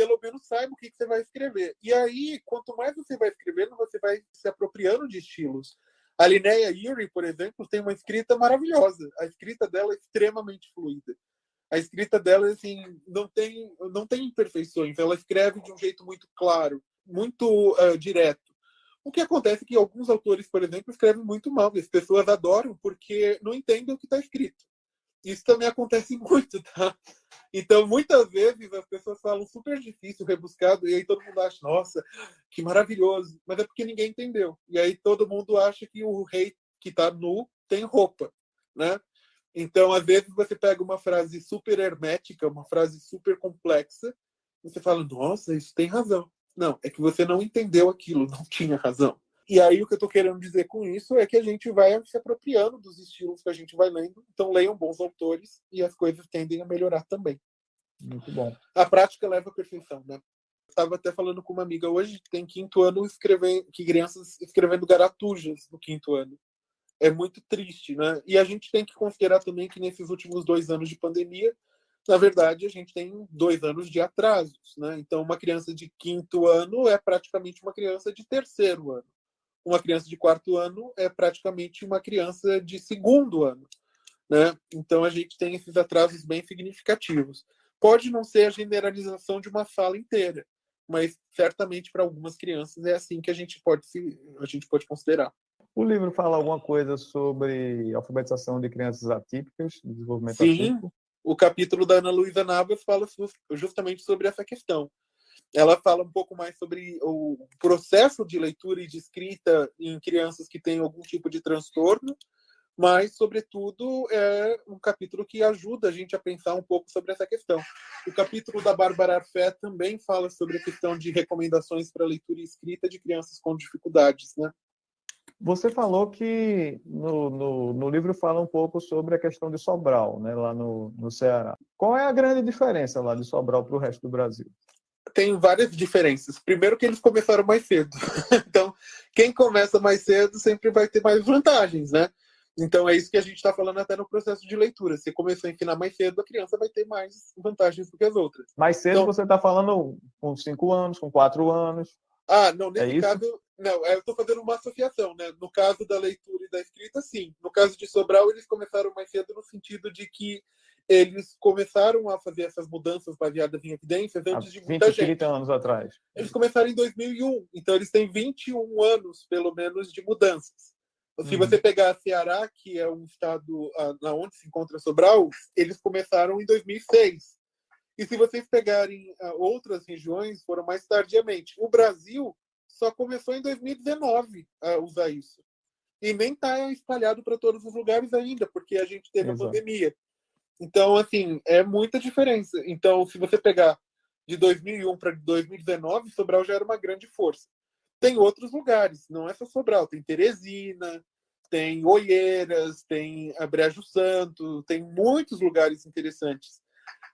pelo menos saiba o que, que você vai escrever. E aí, quanto mais você vai escrevendo, você vai se apropriando de estilos. A Linnea Yuri, por exemplo, tem uma escrita maravilhosa. A escrita dela é extremamente fluida a escrita dela assim não tem não tem imperfeições ela escreve de um jeito muito claro muito uh, direto o que acontece é que alguns autores por exemplo escrevem muito mal as pessoas adoram porque não entendem o que está escrito isso também acontece muito tá então muitas vezes as pessoas falam super difícil rebuscado e aí todo mundo acha nossa que maravilhoso mas é porque ninguém entendeu e aí todo mundo acha que o rei que está nu tem roupa né então, às vezes, você pega uma frase super hermética, uma frase super complexa, você fala, nossa, isso tem razão. Não, é que você não entendeu aquilo, não tinha razão. E aí, o que eu estou querendo dizer com isso é que a gente vai se apropriando dos estilos que a gente vai lendo. Então, leiam bons autores e as coisas tendem a melhorar também. Muito bom. A prática leva à perfeição, né? Estava até falando com uma amiga hoje que tem quinto ano escrevendo, que crianças escrevendo garatujas no quinto ano. É muito triste, né? E a gente tem que considerar também que nesses últimos dois anos de pandemia, na verdade, a gente tem dois anos de atrasos, né? Então, uma criança de quinto ano é praticamente uma criança de terceiro ano. Uma criança de quarto ano é praticamente uma criança de segundo ano, né? Então, a gente tem esses atrasos bem significativos. Pode não ser a generalização de uma fala inteira, mas certamente para algumas crianças é assim que a gente pode se, a gente pode considerar. O livro fala alguma coisa sobre alfabetização de crianças atípicas, desenvolvimento Sim, atípico? o capítulo da Ana Luísa Navas fala justamente sobre essa questão. Ela fala um pouco mais sobre o processo de leitura e de escrita em crianças que têm algum tipo de transtorno, mas, sobretudo, é um capítulo que ajuda a gente a pensar um pouco sobre essa questão. O capítulo da Bárbara Arfé também fala sobre a questão de recomendações para leitura e escrita de crianças com dificuldades, né? Você falou que no, no, no, livro fala um pouco sobre a questão de Sobral, né, lá no, no Ceará. Qual é a grande diferença lá de Sobral para o resto do Brasil? Tem várias diferenças. Primeiro que eles começaram mais cedo. então, quem começa mais cedo sempre vai ter mais vantagens, né? Então é isso que a gente está falando até no processo de leitura. Se começou a ensinar mais cedo, a criança vai ter mais vantagens do que as outras. Mais cedo então, você está falando com cinco anos, com quatro anos. Ah, não, nesse é caso, não, é, eu estou fazendo uma associação, né? No caso da leitura e da escrita, sim. No caso de Sobral, eles começaram mais cedo no sentido de que eles começaram a fazer essas mudanças baseadas em evidências antes Há de muita 20, gente. 30 anos atrás. Eles começaram em 2001, então eles têm 21 anos, pelo menos, de mudanças. Se uhum. você pegar Ceará, que é um estado ah, na onde se encontra Sobral, eles começaram em 2006. E se vocês pegarem uh, outras regiões, foram mais tardiamente. O Brasil só começou em 2019 a usar isso. E nem está espalhado para todos os lugares ainda, porque a gente teve Exato. a pandemia. Então, assim, é muita diferença. Então, se você pegar de 2001 para 2019, Sobral já era uma grande força. Tem outros lugares, não é só Sobral, tem Teresina, tem Oeiras, tem Brejo Santo, tem muitos lugares interessantes.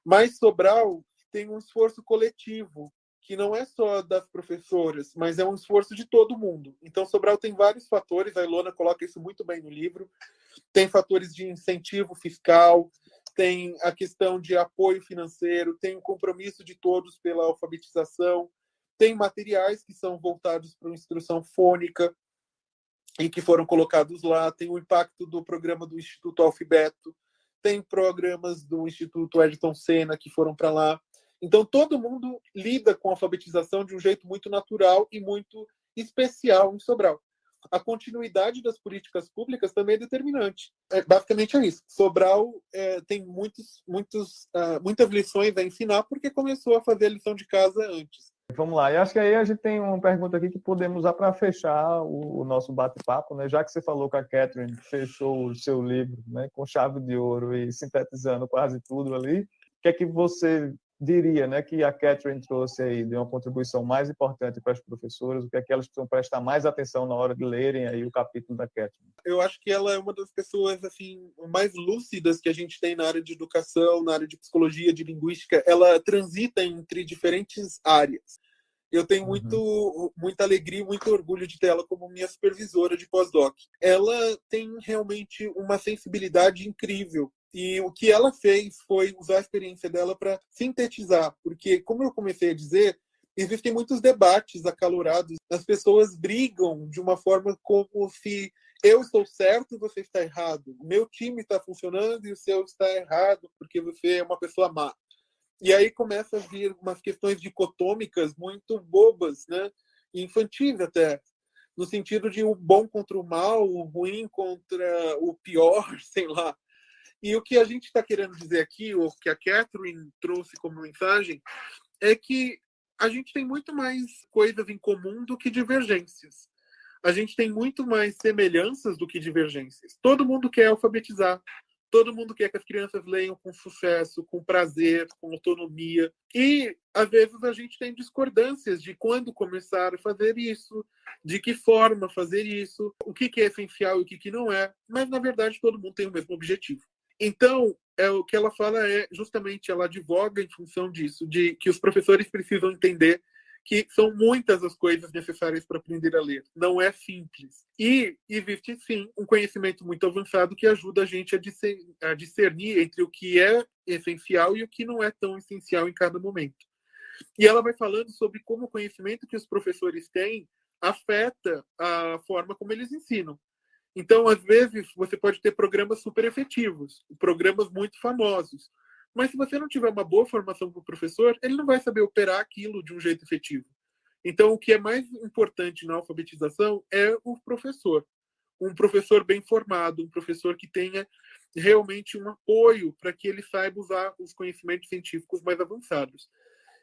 Mas Sobral tem um esforço coletivo, que não é só das professoras, mas é um esforço de todo mundo. Então, Sobral tem vários fatores, a Ilona coloca isso muito bem no livro. Tem fatores de incentivo fiscal, tem a questão de apoio financeiro, tem o compromisso de todos pela alfabetização, tem materiais que são voltados para instrução fônica e que foram colocados lá, tem o impacto do programa do Instituto Alfabeto, tem programas do Instituto Edson Senna que foram para lá. Então, todo mundo lida com a alfabetização de um jeito muito natural e muito especial em Sobral. A continuidade das políticas públicas também é determinante. É, basicamente é isso. Sobral é, tem muitos, muitos, uh, muitas lições a ensinar porque começou a fazer a lição de casa antes. Vamos lá, e acho que aí a gente tem uma pergunta aqui que podemos usar para fechar o, o nosso bate-papo, né? Já que você falou que a Catherine fechou o seu livro né, com chave de ouro e sintetizando quase tudo ali, o que é que você diria né, que a Catherine trouxe aí de uma contribuição mais importante para as professoras? O que é que elas precisam prestar mais atenção na hora de lerem aí o capítulo da Catherine? Eu acho que ela é uma das pessoas assim mais lúcidas que a gente tem na área de educação, na área de psicologia, de linguística. Ela transita entre diferentes áreas. Eu tenho uhum. muito, muita alegria e muito orgulho de ter ela como minha supervisora de pós-doc. Ela tem realmente uma sensibilidade incrível e o que ela fez foi usar a experiência dela para sintetizar, porque, como eu comecei a dizer, existem muitos debates acalorados, as pessoas brigam de uma forma como se eu estou certo e você está errado, meu time está funcionando e o seu está errado porque você é uma pessoa má. E aí começa a vir umas questões dicotômicas muito bobas, né? infantis até, no sentido de o bom contra o mal, o ruim contra o pior, sei lá. E o que a gente está querendo dizer aqui, ou que a Catherine trouxe como mensagem, é que a gente tem muito mais coisas em comum do que divergências. A gente tem muito mais semelhanças do que divergências. Todo mundo quer alfabetizar, todo mundo quer que as crianças leiam com sucesso, com prazer, com autonomia. E, às vezes, a gente tem discordâncias de quando começar a fazer isso, de que forma fazer isso, o que é essencial e o que não é. Mas, na verdade, todo mundo tem o mesmo objetivo. Então, é, o que ela fala é justamente, ela advoga em função disso, de que os professores precisam entender que são muitas as coisas necessárias para aprender a ler. Não é simples. E existe, sim, um conhecimento muito avançado que ajuda a gente a discernir entre o que é essencial e o que não é tão essencial em cada momento. E ela vai falando sobre como o conhecimento que os professores têm afeta a forma como eles ensinam. Então, às vezes, você pode ter programas super efetivos, programas muito famosos, mas se você não tiver uma boa formação para o professor, ele não vai saber operar aquilo de um jeito efetivo. Então, o que é mais importante na alfabetização é o professor. Um professor bem formado, um professor que tenha realmente um apoio para que ele saiba usar os conhecimentos científicos mais avançados.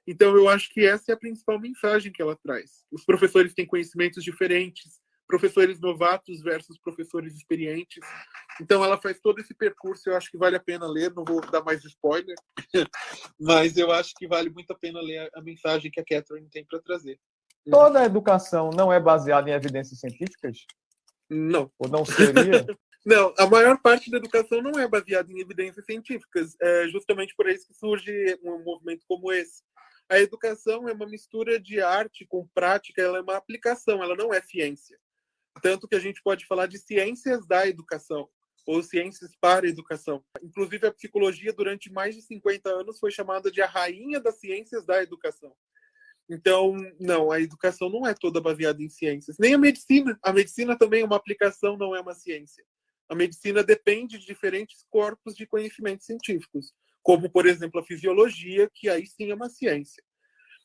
Então, eu acho que essa é a principal mensagem que ela traz. Os professores têm conhecimentos diferentes, professores novatos versus professores experientes. Então ela faz todo esse percurso, eu acho que vale a pena ler, não vou dar mais spoiler, mas eu acho que vale muito a pena ler a mensagem que a Catherine tem para trazer. Toda a educação não é baseada em evidências científicas? Não. Ou não seria? Não, a maior parte da educação não é baseada em evidências científicas. É justamente por isso que surge um movimento como esse. A educação é uma mistura de arte com prática, ela é uma aplicação, ela não é ciência. Tanto que a gente pode falar de ciências da educação ou ciências para a educação. Inclusive, a psicologia, durante mais de 50 anos, foi chamada de a rainha das ciências da educação. Então, não, a educação não é toda baseada em ciências. Nem a medicina. A medicina também é uma aplicação, não é uma ciência. A medicina depende de diferentes corpos de conhecimentos científicos, como, por exemplo, a fisiologia, que aí sim é uma ciência.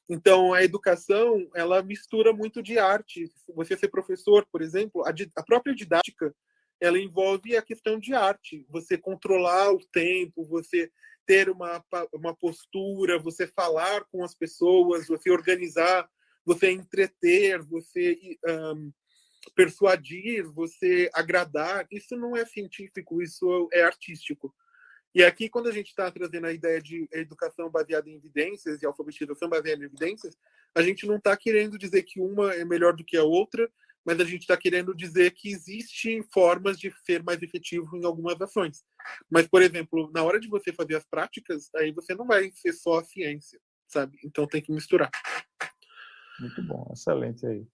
Então, a educação, ela mistura muito de arte. Você ser professor, por exemplo, a, a, própria didática, ela envolve a questão de arte. Você controlar o tempo, você ter uma, uma postura, você falar com as pessoas, você organizar, você entreter, você um, persuadir, você agradar. Isso não é científico, isso é artístico. E aqui, quando a gente está trazendo a ideia de educação baseada em evidências e alfabetização baseada em evidências, a gente não está querendo dizer que uma é melhor do que a outra, mas a gente está querendo dizer que existem formas de ser mais efetivo em algumas ações. Mas, por exemplo, na hora de você fazer as práticas, aí você não vai ser só a ciência, sabe? Então tem que misturar. Muito bom, excelente aí.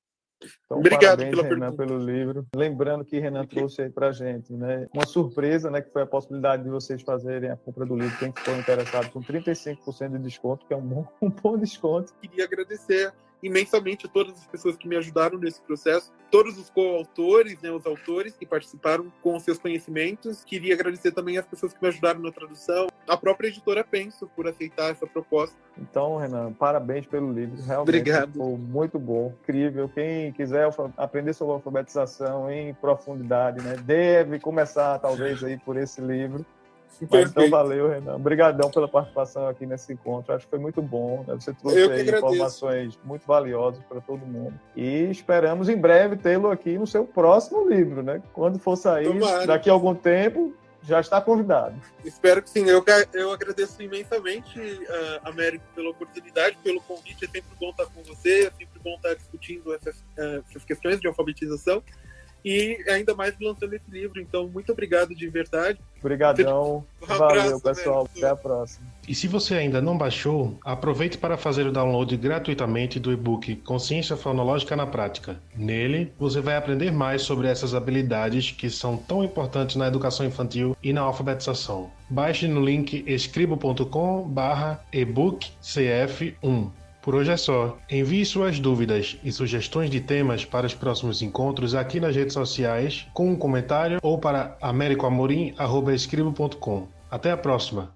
Então, Obrigado parabéns, pela Renan, pelo livro. Lembrando que Renan trouxe aí para gente, né, uma surpresa, né, que foi a possibilidade de vocês fazerem a compra do livro, quem for interessado, com 35% de desconto, que é um bom, um bom desconto. Queria agradecer imensamente a todas as pessoas que me ajudaram nesse processo, todos os coautores, né, os autores que participaram com os seus conhecimentos. Queria agradecer também as pessoas que me ajudaram na tradução, a própria editora Penso por aceitar essa proposta. Então, Renan, parabéns pelo livro. Realmente Obrigado. ficou muito bom, incrível. Quem quiser aprender sobre alfabetização em profundidade, né, deve começar talvez aí por esse livro. Mas, então, valeu, Renan. Obrigadão pela participação aqui nesse encontro. Acho que foi muito bom. Né? Você trouxe aí informações muito valiosas para todo mundo. E esperamos em breve tê-lo aqui no seu próximo livro, né? Quando for sair, Tomara. daqui a algum tempo, já está convidado. Espero que sim. Eu, eu agradeço imensamente, uh, Américo, pela oportunidade, pelo convite. É sempre bom estar com você, é sempre bom estar discutindo essas, uh, essas questões de alfabetização e ainda mais lançando esse livro. Então, muito obrigado de verdade. Obrigadão. Um Valeu, pessoal. Até a próxima. E se você ainda não baixou, aproveite para fazer o download gratuitamente do e-book Consciência Fonológica na Prática. Nele, você vai aprender mais sobre essas habilidades que são tão importantes na educação infantil e na alfabetização. Baixe no link escribo.com/ebook CF1. Por hoje é só. Envie suas dúvidas e sugestões de temas para os próximos encontros aqui nas redes sociais com um comentário ou para americoamorim.escribo.com. Até a próxima!